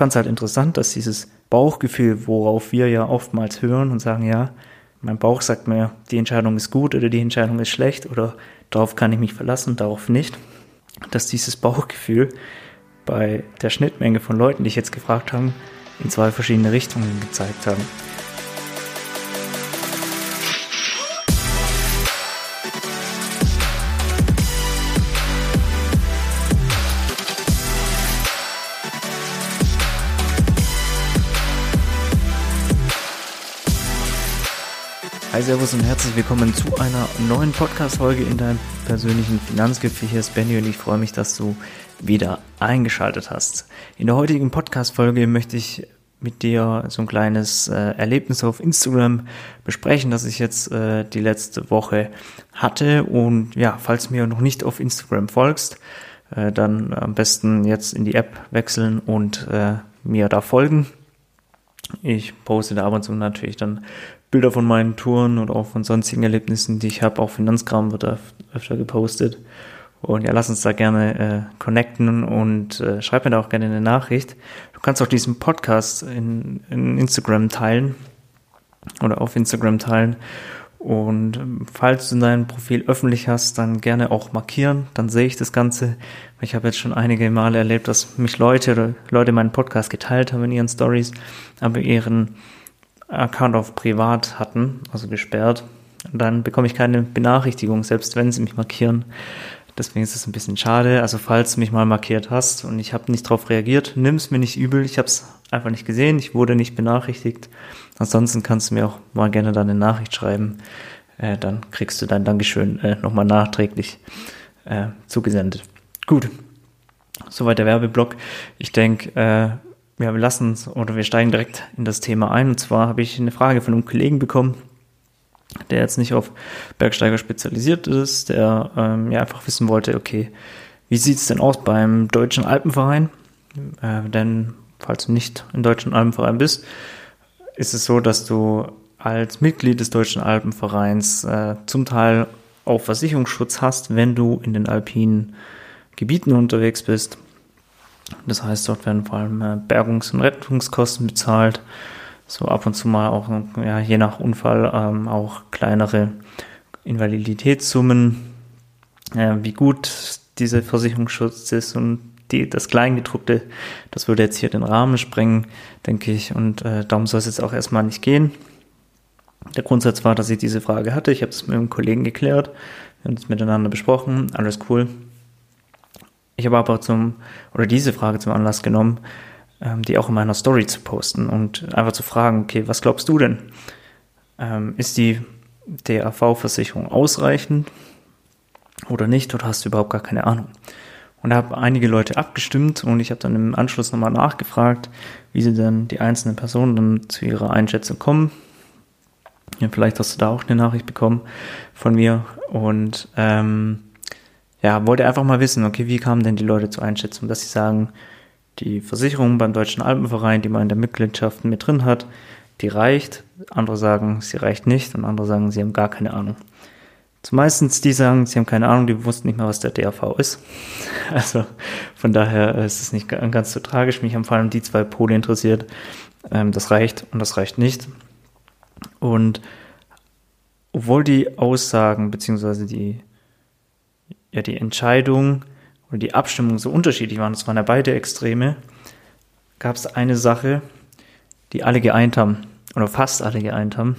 fand es halt interessant, dass dieses Bauchgefühl, worauf wir ja oftmals hören und sagen, ja, mein Bauch sagt mir, die Entscheidung ist gut oder die Entscheidung ist schlecht oder darauf kann ich mich verlassen, darauf nicht, dass dieses Bauchgefühl bei der Schnittmenge von Leuten, die ich jetzt gefragt habe, in zwei verschiedene Richtungen gezeigt haben. Hi, Servus und herzlich willkommen zu einer neuen Podcast-Folge in deinem persönlichen Finanzgipfel. Hier ist Benny und ich freue mich, dass du wieder eingeschaltet hast. In der heutigen Podcast-Folge möchte ich mit dir so ein kleines äh, Erlebnis auf Instagram besprechen, das ich jetzt äh, die letzte Woche hatte. Und ja, falls du mir noch nicht auf Instagram folgst, äh, dann am besten jetzt in die App wechseln und äh, mir da folgen. Ich poste da ab und zu natürlich dann Bilder von meinen Touren und auch von sonstigen Erlebnissen, die ich habe. Auch Finanzkram wird öfter gepostet. Und ja, lass uns da gerne äh, connecten und äh, schreib mir da auch gerne eine Nachricht. Du kannst auch diesen Podcast in, in Instagram teilen oder auf Instagram teilen. Und ähm, falls du dein Profil öffentlich hast, dann gerne auch markieren. Dann sehe ich das Ganze. Ich habe jetzt schon einige Male erlebt, dass mich Leute oder Leute meinen Podcast geteilt haben in ihren Stories, aber ihren Account auf privat hatten, also gesperrt. Dann bekomme ich keine Benachrichtigung, selbst wenn sie mich markieren. Deswegen ist es ein bisschen schade. Also falls du mich mal markiert hast und ich habe nicht darauf reagiert, nimm es mir nicht übel. Ich habe es einfach nicht gesehen. Ich wurde nicht benachrichtigt. Ansonsten kannst du mir auch mal gerne deine Nachricht schreiben. Äh, dann kriegst du dein Dankeschön äh, nochmal nachträglich äh, zugesendet. Gut. Soweit der Werbeblock. Ich denke, äh, wir lassen uns oder wir steigen direkt in das Thema ein. Und zwar habe ich eine Frage von einem Kollegen bekommen, der jetzt nicht auf Bergsteiger spezialisiert ist, der ähm, ja einfach wissen wollte, okay, wie sieht es denn aus beim Deutschen Alpenverein? Äh, denn falls du nicht im Deutschen Alpenverein bist, ist es so, dass du als Mitglied des Deutschen Alpenvereins äh, zum Teil auch Versicherungsschutz hast, wenn du in den alpinen Gebieten unterwegs bist. Das heißt, dort werden vor allem äh, Bergungs- und Rettungskosten bezahlt. So ab und zu mal auch, ja, je nach Unfall, ähm, auch kleinere Invaliditätssummen. Äh, wie gut dieser Versicherungsschutz ist und die, das Kleingedruckte, das würde jetzt hier den Rahmen sprengen, denke ich. Und äh, darum soll es jetzt auch erstmal nicht gehen. Der Grundsatz war, dass ich diese Frage hatte. Ich habe es mit einem Kollegen geklärt. Wir haben es miteinander besprochen. Alles cool. Ich habe aber zum, oder diese Frage zum Anlass genommen, ähm, die auch in meiner Story zu posten und einfach zu fragen, okay, was glaubst du denn? Ähm, ist die DAV-Versicherung ausreichend oder nicht? Oder hast du überhaupt gar keine Ahnung? Und da haben einige Leute abgestimmt und ich habe dann im Anschluss nochmal nachgefragt, wie sie denn die einzelnen Personen dann zu ihrer Einschätzung kommen. Ja, vielleicht hast du da auch eine Nachricht bekommen von mir und ähm, ja, wollte einfach mal wissen, okay, wie kamen denn die Leute zur Einschätzung, dass sie sagen, die Versicherung beim Deutschen Alpenverein, die man in der Mitgliedschaft mit drin hat, die reicht. Andere sagen, sie reicht nicht und andere sagen, sie haben gar keine Ahnung. Zumeistens die sagen, sie haben keine Ahnung, die wussten nicht mal, was der DAV ist. Also von daher ist es nicht ganz so tragisch. Mich haben vor allem die zwei Pole interessiert. Ähm, das reicht und das reicht nicht. Und obwohl die Aussagen beziehungsweise die ja die Entscheidung oder die Abstimmung so unterschiedlich waren, das waren ja beide Extreme, gab es eine Sache, die alle geeint haben, oder fast alle geeint haben.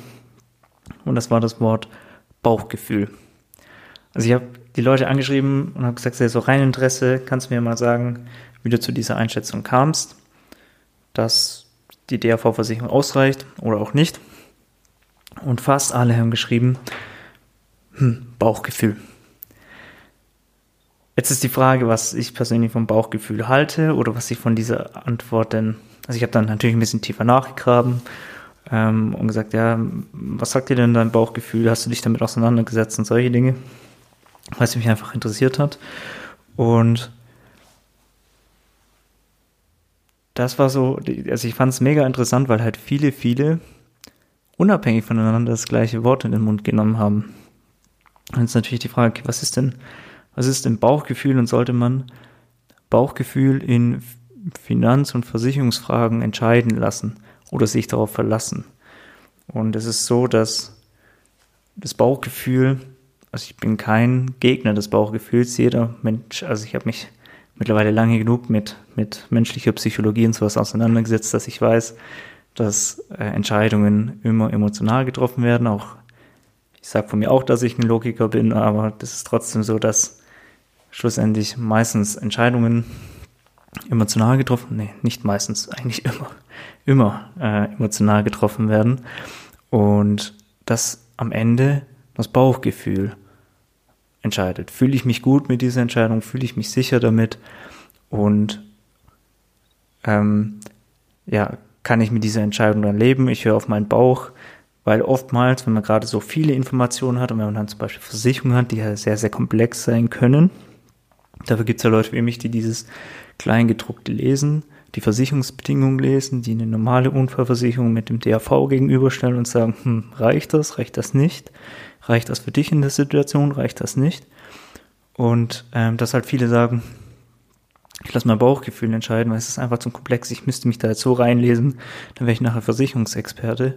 Und das war das Wort Bauchgefühl. Also ich habe die Leute angeschrieben und habe gesagt, so rein Interesse, kannst du mir mal sagen, wie du zu dieser Einschätzung kamst, dass die DAV-Versicherung ausreicht oder auch nicht. Und fast alle haben geschrieben, hm, Bauchgefühl. Jetzt ist die Frage, was ich persönlich vom Bauchgefühl halte oder was ich von dieser Antwort denn. Also ich habe dann natürlich ein bisschen tiefer nachgegraben ähm, und gesagt, ja, was sagt dir denn dein Bauchgefühl? Hast du dich damit auseinandergesetzt und solche Dinge? Was mich einfach interessiert hat. Und das war so, also ich fand es mega interessant, weil halt viele, viele unabhängig voneinander das gleiche Wort in den Mund genommen haben. Und jetzt natürlich die Frage, was ist denn was ist denn Bauchgefühl und sollte man Bauchgefühl in Finanz- und Versicherungsfragen entscheiden lassen oder sich darauf verlassen. Und es ist so, dass das Bauchgefühl, also ich bin kein Gegner des Bauchgefühls, jeder Mensch, also ich habe mich mittlerweile lange genug mit, mit menschlicher Psychologie und sowas auseinandergesetzt, dass ich weiß, dass äh, Entscheidungen immer emotional getroffen werden. Auch ich sage von mir auch, dass ich ein Logiker bin, aber das ist trotzdem so, dass schlussendlich meistens Entscheidungen emotional getroffen, nee, nicht meistens, eigentlich immer, immer äh, emotional getroffen werden. Und dass am Ende das Bauchgefühl entscheidet. Fühle ich mich gut mit dieser Entscheidung, fühle ich mich sicher damit und ähm, ja, kann ich mit dieser Entscheidung dann leben? Ich höre auf meinen Bauch, weil oftmals, wenn man gerade so viele Informationen hat und wenn man dann zum Beispiel Versicherungen hat, die ja sehr, sehr komplex sein können, dafür gibt es ja Leute wie mich, die dieses Kleingedruckte lesen, die Versicherungsbedingungen lesen, die eine normale Unfallversicherung mit dem DAV gegenüberstellen und sagen, hm, reicht das, reicht das nicht? Reicht das für dich in der Situation, reicht das nicht? Und ähm, dass halt viele sagen, ich lasse mein Bauchgefühl entscheiden, weil es ist einfach zu komplex, ich müsste mich da jetzt so reinlesen, dann wäre ich nachher Versicherungsexperte.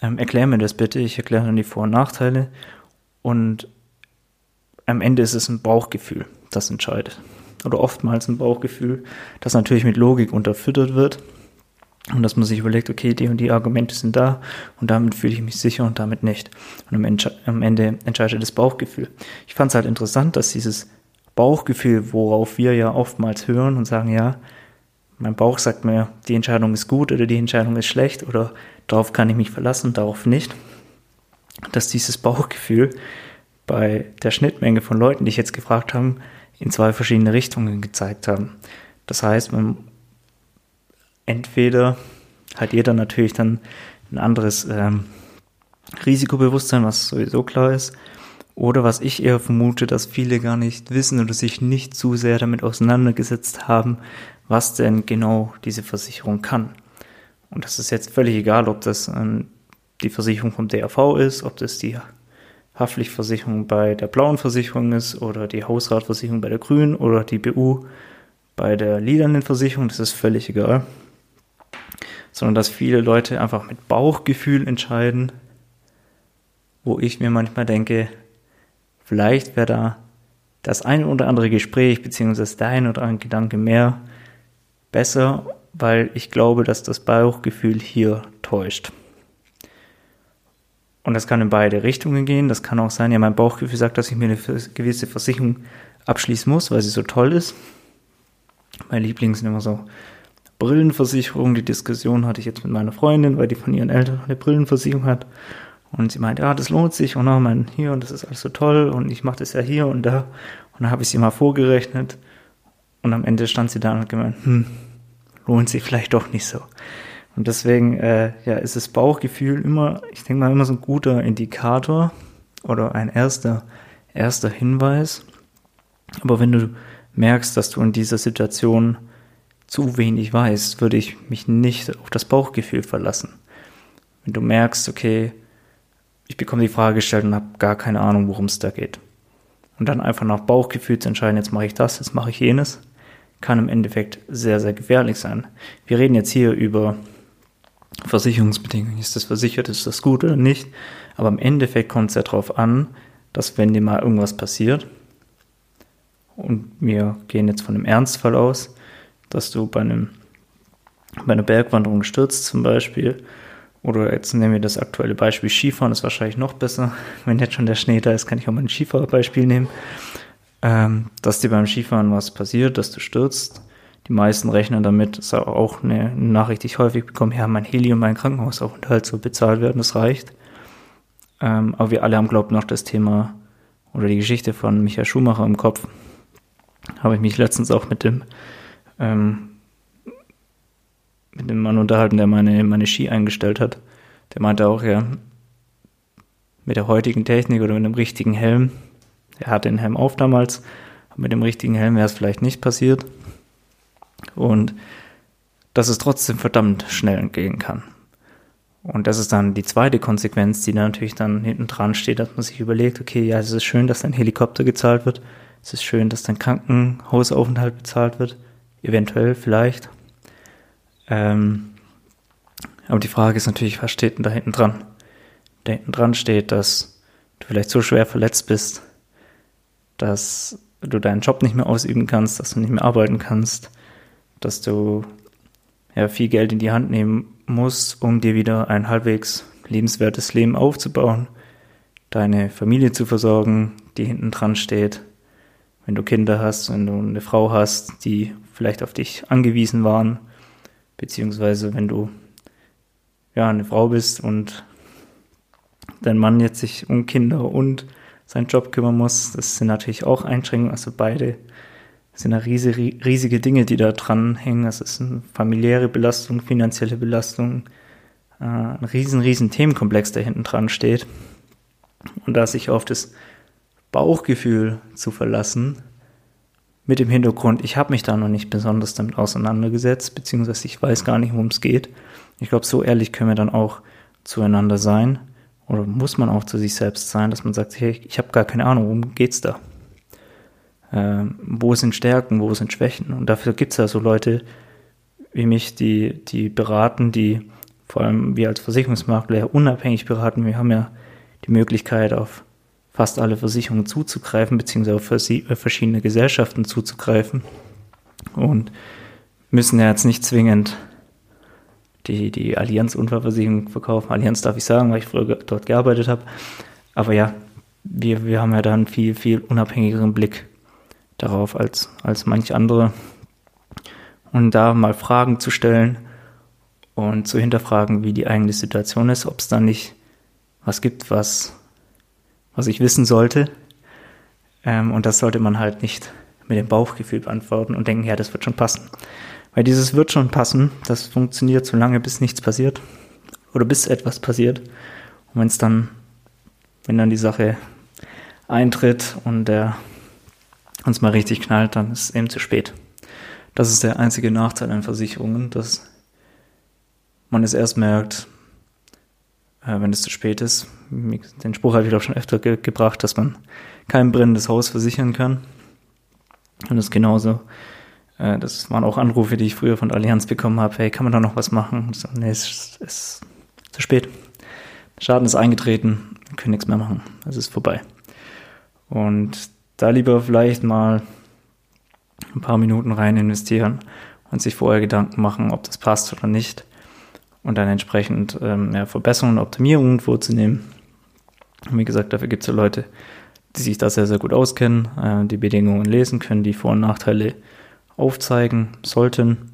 Ähm, erklär mir das bitte, ich erkläre dann die Vor- und Nachteile und am Ende ist es ein Bauchgefühl, das entscheidet. Oder oftmals ein Bauchgefühl, das natürlich mit Logik unterfüttert wird und dass man sich überlegt, okay, die und die Argumente sind da und damit fühle ich mich sicher und damit nicht. Und am, am Ende entscheidet das Bauchgefühl. Ich fand es halt interessant, dass dieses Bauchgefühl, worauf wir ja oftmals hören und sagen, ja, mein Bauch sagt mir, die Entscheidung ist gut oder die Entscheidung ist schlecht oder darauf kann ich mich verlassen, darauf nicht, dass dieses Bauchgefühl bei der Schnittmenge von Leuten, die ich jetzt gefragt habe, in zwei verschiedene Richtungen gezeigt haben. Das heißt, man entweder hat jeder natürlich dann ein anderes ähm, Risikobewusstsein, was sowieso klar ist, oder was ich eher vermute, dass viele gar nicht wissen oder sich nicht zu sehr damit auseinandergesetzt haben, was denn genau diese Versicherung kann. Und das ist jetzt völlig egal, ob das ähm, die Versicherung vom DRV ist, ob das die Haftpflichtversicherung bei der blauen Versicherung ist oder die Hausratversicherung bei der grünen oder die BU bei der lilanen Versicherung, das ist völlig egal. Sondern dass viele Leute einfach mit Bauchgefühl entscheiden, wo ich mir manchmal denke, Vielleicht wäre da das ein oder andere Gespräch beziehungsweise der ein oder andere Gedanke mehr besser, weil ich glaube, dass das Bauchgefühl hier täuscht. Und das kann in beide Richtungen gehen. Das kann auch sein, ja, mein Bauchgefühl sagt, dass ich mir eine gewisse Versicherung abschließen muss, weil sie so toll ist. Mein Liebling sind immer so Brillenversicherungen. Die Diskussion hatte ich jetzt mit meiner Freundin, weil die von ihren Eltern eine Brillenversicherung hat. Und sie meint, ja, das lohnt sich und auch mein hier und das ist alles so toll und ich mache das ja hier und da. Und dann habe ich sie mal vorgerechnet und am Ende stand sie da und hat gemeint, hm, lohnt sich vielleicht doch nicht so. Und deswegen äh, ja, ist das Bauchgefühl immer, ich denke mal, immer so ein guter Indikator oder ein erster, erster Hinweis. Aber wenn du merkst, dass du in dieser Situation zu wenig weißt, würde ich mich nicht auf das Bauchgefühl verlassen. Wenn du merkst, okay, ich bekomme die Frage gestellt und habe gar keine Ahnung, worum es da geht. Und dann einfach nach Bauchgefühl zu entscheiden, jetzt mache ich das, jetzt mache ich jenes, kann im Endeffekt sehr, sehr gefährlich sein. Wir reden jetzt hier über Versicherungsbedingungen. Ist das versichert, ist das gut oder nicht? Aber im Endeffekt kommt es ja darauf an, dass wenn dir mal irgendwas passiert, und wir gehen jetzt von einem Ernstfall aus, dass du bei, einem, bei einer Bergwanderung stürzt zum Beispiel oder jetzt nehmen wir das aktuelle Beispiel Skifahren, ist wahrscheinlich noch besser. Wenn jetzt schon der Schnee da ist, kann ich auch mal ein Skifahrbeispiel nehmen. Ähm, dass dir beim Skifahren was passiert, dass du stürzt. Die meisten rechnen damit, ist auch eine Nachricht, die ich häufig bekomme, ja, mein Heli und mein Krankenhausaufenthalt so bezahlt werden, das reicht. Ähm, aber wir alle haben, glaubt noch das Thema oder die Geschichte von Michael Schumacher im Kopf. Habe ich mich letztens auch mit dem ähm, mit dem Mann unterhalten, der meine, meine Ski eingestellt hat. Der meinte auch, ja, mit der heutigen Technik oder mit dem richtigen Helm, er hatte den Helm auf damals, mit dem richtigen Helm wäre es vielleicht nicht passiert. Und dass es trotzdem verdammt schnell entgehen kann. Und das ist dann die zweite Konsequenz, die dann natürlich dann hinten dran steht, dass man sich überlegt, okay, ja, es ist schön, dass dein Helikopter gezahlt wird, es ist schön, dass dein Krankenhausaufenthalt bezahlt wird, eventuell, vielleicht. Ähm, aber die Frage ist natürlich, was steht denn da hinten dran? Da hinten dran steht, dass du vielleicht so schwer verletzt bist, dass du deinen Job nicht mehr ausüben kannst, dass du nicht mehr arbeiten kannst, dass du ja, viel Geld in die Hand nehmen musst, um dir wieder ein halbwegs lebenswertes Leben aufzubauen, deine Familie zu versorgen, die hinten dran steht, wenn du Kinder hast, wenn du eine Frau hast, die vielleicht auf dich angewiesen waren, beziehungsweise wenn du ja eine Frau bist und dein Mann jetzt sich um Kinder und seinen Job kümmern muss, das sind natürlich auch Einschränkungen, also beide sind da riesige, riesige Dinge, die da dran hängen. Das ist eine familiäre Belastung, finanzielle Belastung, äh, ein riesen, riesen Themenkomplex, der hinten dran steht. Und da sich auf das Bauchgefühl zu verlassen, mit dem Hintergrund, ich habe mich da noch nicht besonders damit auseinandergesetzt, beziehungsweise ich weiß gar nicht, worum es geht. Ich glaube, so ehrlich können wir dann auch zueinander sein oder muss man auch zu sich selbst sein, dass man sagt, hey, ich habe gar keine Ahnung, worum geht's da? Ähm, wo sind Stärken, wo sind Schwächen? Und dafür gibt es ja so Leute wie mich, die, die beraten, die vor allem wir als Versicherungsmakler unabhängig beraten. Wir haben ja die Möglichkeit, auf fast alle Versicherungen zuzugreifen, beziehungsweise auf äh, verschiedene Gesellschaften zuzugreifen. Und müssen ja jetzt nicht zwingend die, die Allianz-Unfallversicherung verkaufen. Allianz darf ich sagen, weil ich früher dort gearbeitet habe. Aber ja, wir, wir haben ja da einen viel, viel unabhängigeren Blick darauf als, als manch andere. Und da mal Fragen zu stellen und zu hinterfragen, wie die eigene Situation ist, ob es da nicht was gibt, was, was ich wissen sollte. Ähm, und das sollte man halt nicht mit dem Bauchgefühl beantworten und denken, ja, das wird schon passen. Weil dieses wird schon passen, das funktioniert so lange, bis nichts passiert. Oder bis etwas passiert. Und wenn es dann, wenn dann die Sache eintritt und der uns mal richtig knallt, dann ist es eben zu spät. Das ist der einzige Nachteil an Versicherungen, dass man es erst merkt, äh, wenn es zu spät ist. Den Spruch habe ich glaube schon öfter ge gebracht, dass man kein brennendes Haus versichern kann. Und das ist genauso. Äh, das waren auch Anrufe, die ich früher von Allianz bekommen habe. Hey, kann man da noch was machen? So, nee, es ist, ist zu spät. Der Schaden ist eingetreten, wir können nichts mehr machen. Es ist vorbei. Und da lieber vielleicht mal ein paar Minuten rein investieren und sich vorher Gedanken machen, ob das passt oder nicht. Und dann entsprechend ähm, ja, Verbesserungen und Optimierungen vorzunehmen. Und wie gesagt, dafür gibt es ja Leute, die sich da sehr, sehr gut auskennen, äh, die Bedingungen lesen können, die Vor- und Nachteile aufzeigen sollten,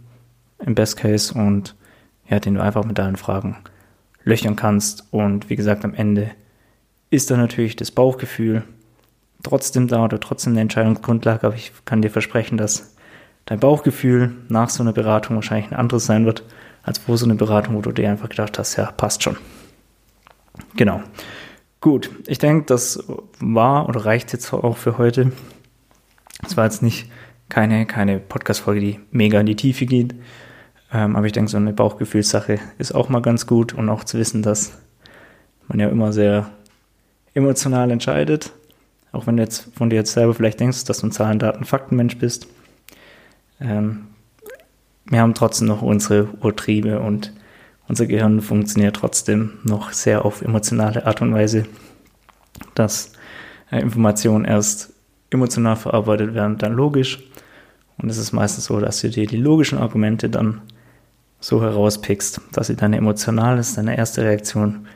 im Best Case, und ja, den du einfach mit deinen Fragen löchern kannst. Und wie gesagt, am Ende ist da natürlich das Bauchgefühl, trotzdem da oder trotzdem eine Entscheidungsgrundlage, aber ich kann dir versprechen, dass dein Bauchgefühl nach so einer Beratung wahrscheinlich ein anderes sein wird, als vor so einer Beratung, wo du dir einfach gedacht hast, ja, passt schon. Genau. Gut, ich denke, das war oder reicht jetzt auch für heute. Es war jetzt nicht keine, keine Podcast-Folge, die mega in die Tiefe geht. Ähm, aber ich denke, so eine Bauchgefühlssache ist auch mal ganz gut und auch zu wissen, dass man ja immer sehr emotional entscheidet auch wenn du jetzt von dir jetzt selber vielleicht denkst, dass du ein Zahlen, Daten, Faktenmensch bist. Ähm, wir haben trotzdem noch unsere Urtriebe und unser Gehirn funktioniert trotzdem noch sehr auf emotionale Art und Weise, dass äh, Informationen erst emotional verarbeitet werden, dann logisch. Und es ist meistens so, dass du dir die logischen Argumente dann so herauspickst, dass sie deine emotionales, deine erste Reaktion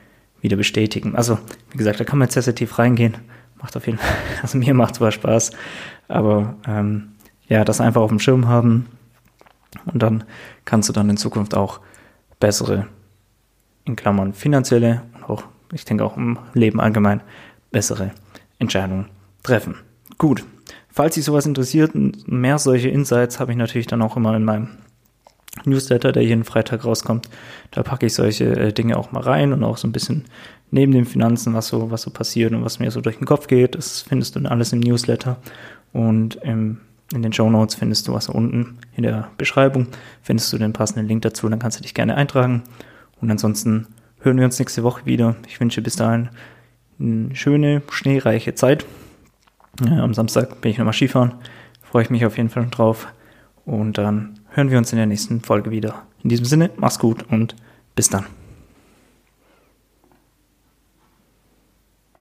wieder bestätigen. Also, wie gesagt, da kann man jetzt sehr, sehr tief reingehen macht auf jeden Fall, also mir macht zwar Spaß, aber ähm, ja, das einfach auf dem Schirm haben und dann kannst du dann in Zukunft auch bessere, in Klammern finanzielle und auch, ich denke auch im Leben allgemein, bessere Entscheidungen treffen. Gut, falls dich sowas interessiert, mehr solche Insights habe ich natürlich dann auch immer in meinem Newsletter, der jeden Freitag rauskommt. Da packe ich solche äh, Dinge auch mal rein und auch so ein bisschen neben den Finanzen, was so, was so passiert und was mir so durch den Kopf geht. Das findest du dann alles im Newsletter. Und im, in den Show Notes findest du was unten in der Beschreibung, findest du den passenden Link dazu, dann kannst du dich gerne eintragen. Und ansonsten hören wir uns nächste Woche wieder. Ich wünsche bis dahin eine schöne, schneereiche Zeit. Ja, am Samstag bin ich nochmal Skifahren. Freue ich mich auf jeden Fall drauf. Und dann hören wir uns in der nächsten Folge wieder. In diesem Sinne, mach's gut und bis dann.